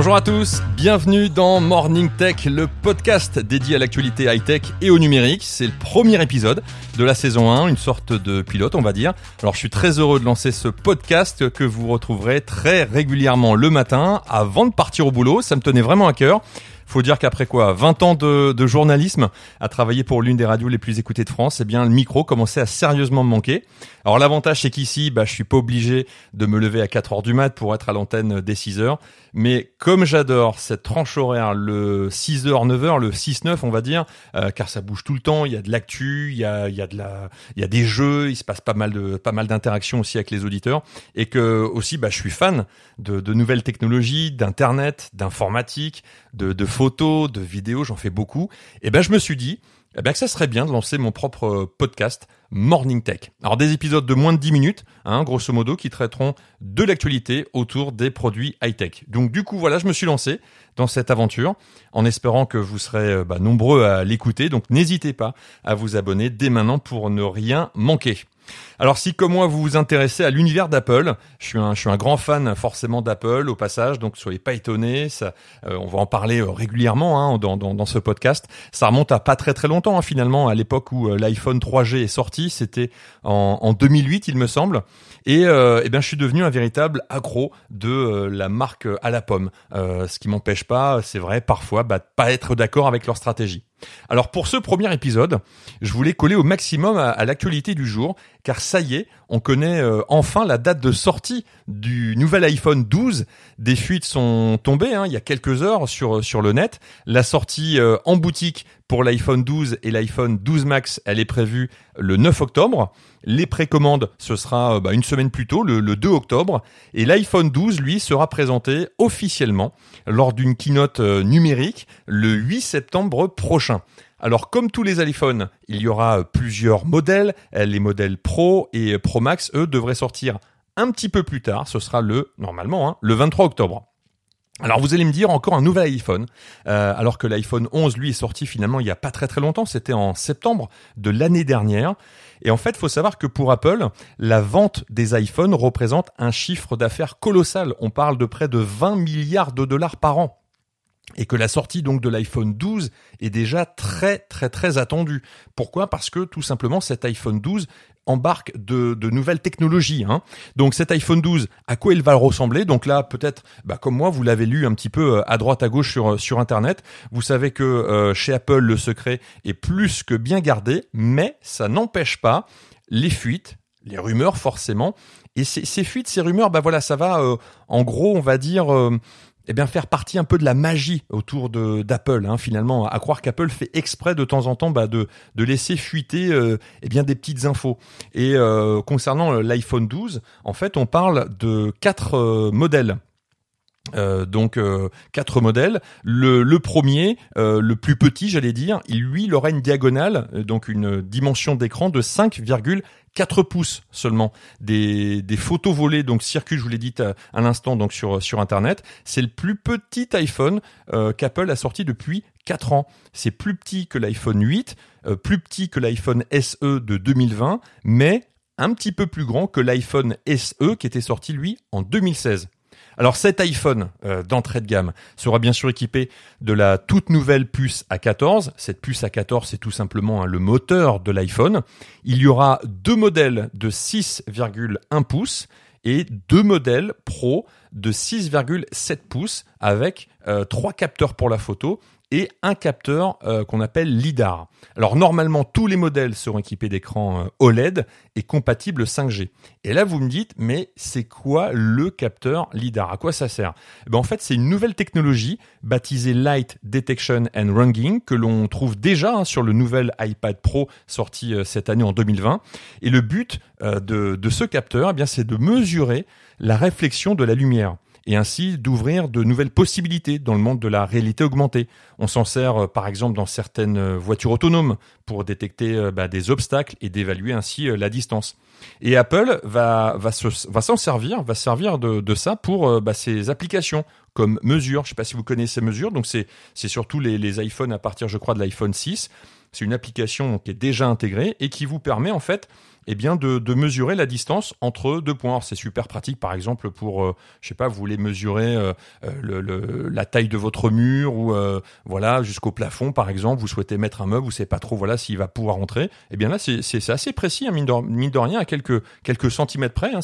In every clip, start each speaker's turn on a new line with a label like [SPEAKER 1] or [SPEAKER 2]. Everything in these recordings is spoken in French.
[SPEAKER 1] Bonjour à tous, bienvenue dans Morning Tech, le podcast dédié à l'actualité high-tech et au numérique. C'est le premier épisode de la saison 1, une sorte de pilote on va dire. Alors je suis très heureux de lancer ce podcast que vous retrouverez très régulièrement le matin avant de partir au boulot. Ça me tenait vraiment à cœur. Faut dire qu'après quoi 20 ans de, de, journalisme, à travailler pour l'une des radios les plus écoutées de France, eh bien le micro commençait à sérieusement me manquer. Alors l'avantage c'est qu'ici, bah, je suis pas obligé de me lever à 4 heures du mat pour être à l'antenne dès 6 heures. Mais comme j'adore cette tranche horaire, le 6h, 9h, le 6-9 on va dire, euh, car ça bouge tout le temps, il y a de l'actu, il y a, il y a de la, il y a des jeux, il se passe pas mal de, pas mal d'interactions aussi avec les auditeurs, et que aussi, bah, je suis fan de, de nouvelles technologies, d'internet, d'informatique, de, de photos, de vidéos, j'en fais beaucoup. Et ben je me suis dit, eh bien que ça serait bien de lancer mon propre euh, podcast Morning Tech. Alors des épisodes de moins de 10 minutes, hein, grosso modo, qui traiteront de l'actualité autour des produits high-tech. Donc du coup, voilà, je me suis lancé dans cette aventure en espérant que vous serez euh, bah, nombreux à l'écouter. Donc n'hésitez pas à vous abonner dès maintenant pour ne rien manquer. Alors si comme moi vous vous intéressez à l'univers d'Apple, je suis un grand fan forcément d'Apple au passage, donc soyez pas étonnés, ça euh, on va en parler euh, régulièrement hein, dans, ce podcast. Ça remonte à pas très très longtemps hein, finalement, à l'époque où euh, l'iPhone 3G est sorti, c'était en, en 2008 il me semble. Et, eh bien, je suis devenu un véritable accro de la marque à la pomme. ce qui m'empêche pas, c'est vrai, parfois, bah, de pas être d'accord avec leur stratégie. Alors pour ce premier épisode, je voulais coller au maximum à, l'actualité du jour, car ça y est, on connaît euh, enfin la date de sortie du nouvel iPhone 12. Des fuites sont tombées hein, il y a quelques heures sur, le net. La sortie euh, en boutique pour l'iPhone 12 et l'iPhone 12 Max, elle est prévue le 9 octobre. Les précommandes, ce sera euh, bah, une semaine plus tôt, le, 2 octobre. Et l'iPhone 12, lui, sera présenté officiellement lors d'une keynote numérique le 8 septembre prochain. Alors comme tous les iPhones, il y aura plusieurs modèles. Les modèles Pro et Pro Max, eux, devraient sortir un petit peu plus tard. Ce sera le, normalement, hein, le 23 octobre. Alors vous allez me dire encore un nouvel iPhone, euh, alors que l'iPhone 11 lui est sorti finalement il y a pas très très longtemps, c'était en septembre de l'année dernière. Et en fait, faut savoir que pour Apple, la vente des iPhones représente un chiffre d'affaires colossal. On parle de près de 20 milliards de dollars par an et que la sortie donc de l'iPhone 12 est déjà très très très attendue. Pourquoi? Parce que tout simplement cet iPhone 12 embarque de, de nouvelles technologies. Hein. Donc cet iPhone 12, à quoi il va ressembler? Donc là, peut-être, bah, comme moi, vous l'avez lu un petit peu euh, à droite à gauche sur sur Internet. Vous savez que euh, chez Apple, le secret est plus que bien gardé, mais ça n'empêche pas les fuites, les rumeurs forcément. Et ces, ces fuites, ces rumeurs, bah voilà, ça va, euh, en gros, on va dire eh bien faire partie un peu de la magie autour de d'Apple hein, finalement. À croire qu'Apple fait exprès de temps en temps bah, de de laisser fuiter euh, eh bien des petites infos. Et euh, concernant euh, l'iPhone 12 en fait on parle de quatre modèles. Euh, donc quatre modèles. Le, le premier, le plus petit, j'allais dire, il lui, il aura une diagonale, donc une dimension d'écran de 5,4 4 pouces seulement. Des, photos volées donc circulent, je vous l'ai dit à, l'instant donc sur sur internet. C'est le plus petit iPhone euh, qu'Apple a sorti depuis 4 ans. C'est plus petit que l'iPhone 8, euh, plus petit que l'iPhone SE de 2020, mais un petit peu plus grand que l'iPhone SE qui était sorti lui en 2016. Alors cet iPhone euh, d'entrée de gamme sera bien sûr équipé de la toute nouvelle puce A14. Cette puce A14 c'est tout simplement hein, le moteur de l'iPhone. Il y aura deux modèles de 6,1 pouces et deux modèles Pro de 6,7 pouces avec euh, trois capteurs pour la photo et un capteur euh, qu'on appelle LIDAR. Alors normalement, tous les modèles seront équipés d'écrans euh, OLED et compatibles 5G. Et là, vous me dites, mais c'est quoi le capteur LIDAR? À quoi ça sert? Eh ben, En fait, c'est une nouvelle technologie baptisée Light Detection and Ranging que l'on trouve déjà hein, sur le nouvel iPad Pro sorti euh, cette année en 2020. Et le but de, de, ce capteur, eh bien, c'est de mesurer la réflexion de la lumière et ainsi d'ouvrir de nouvelles possibilités dans le monde de la réalité augmentée. On s'en sert euh, par exemple dans certaines euh, voitures autonomes pour détecter euh, bah, des obstacles et d'évaluer ainsi la distance. Et Apple va, va, s'en servir, va servir de, ça pour bah, ses applications comme mesure. Je ne sais pas si vous connaissez ces mesures, donc c'est surtout les, les iPhones à partir, je crois, de l'iPhone 6. C'est une application qui est déjà intégrée et qui vous permet en fait eh bien de, de mesurer la distance entre deux points. C'est super pratique, par exemple, pour, euh, je sais pas, vous voulez mesurer euh, euh, le, le, la taille de votre mur ou voilà jusqu'au plafond, par exemple. Vous souhaitez mettre un meuble, vous savez pas trop voilà s'il va pouvoir rentrer. Eh bien là, c'est assez précis, hein, mine, de, rien, à quelques quelques centimètres près. Hein,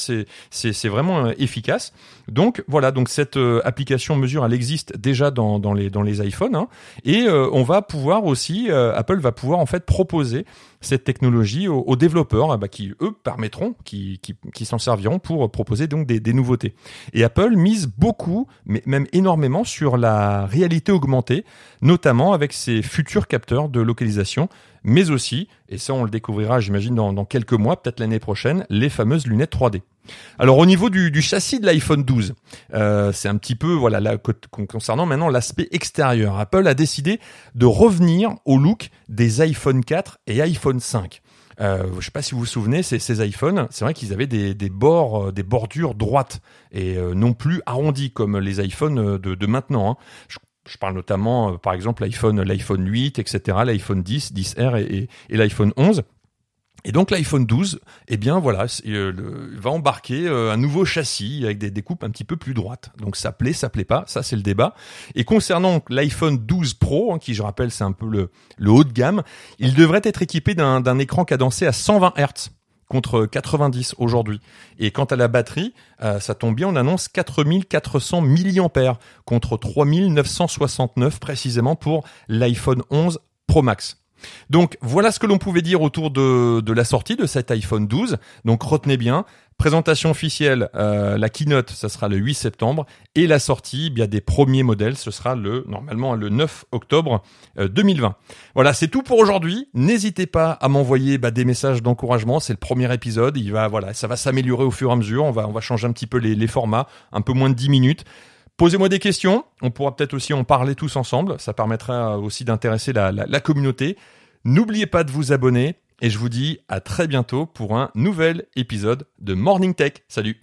[SPEAKER 1] c'est vraiment efficace. Donc voilà, donc cette application mesure, elle existe déjà dans, dans les dans les iPhones hein, et on va pouvoir aussi, Apple va pouvoir en fait proposer cette technologie aux, développeurs eh ben, qui, eux, permettront, qui, s'en serviront pour proposer donc des, nouveautés. Et Apple mise beaucoup, mais même énormément, sur la réalité augmentée, notamment avec ses futurs capteurs de localisation, mais aussi, et ça on le découvrira j'imagine dans, quelques mois, peut-être l'année prochaine, les fameuses lunettes 3D. Alors au niveau du, châssis de l'iPhone 12, euh, c'est un petit peu voilà là, concernant maintenant l'aspect extérieur. Apple a décidé de revenir au look des iPhone 4 et iPhone 5. Euh, je sais pas si vous vous souvenez, ces, ces iPhones, c'est vrai qu'ils avaient des, bords, euh, des bordures droites et euh, non plus arrondies comme les iPhones de, de maintenant. Hein. Je, parle notamment, par exemple, l'iPhone, l'iPhone 8, etc., l'iPhone 10, 10R et, et, et l'iPhone 11. Et donc l'iPhone 12, eh bien voilà, euh, va embarquer euh, un nouveau châssis avec des découpes un petit peu plus droites. Donc ça plaît, ça plaît pas, ça c'est le débat. Et concernant l'iPhone 12 Pro, hein, qui je rappelle c'est un peu le, le, haut de gamme, il devrait être équipé d'un écran cadencé à 120 Hz contre 90 aujourd'hui. Et quant à la batterie, euh, ça tombe bien, on annonce 4400 mAh contre 3969 précisément pour l'iPhone 11 Pro Max. Donc voilà ce que l'on pouvait dire autour de, la sortie de cet iPhone 12. Donc retenez bien, présentation officielle, euh, la keynote, ça sera le 8 septembre, et la sortie, bien des premiers modèles, ce sera le normalement le 9 octobre 2020. Euh, voilà, c'est tout pour aujourd'hui. N'hésitez pas à m'envoyer bah, des messages d'encouragement. C'est le premier épisode. Il va voilà, ça va s'améliorer au fur et à mesure. On va on va changer un petit peu les, les formats, un peu moins de 10 minutes. Posez-moi des questions, on pourra peut-être aussi en parler tous ensemble, ça permettra aussi d'intéresser la, la, communauté. N'oubliez pas de vous abonner et je vous dis à très bientôt pour un nouvel épisode de Morning Tech. Salut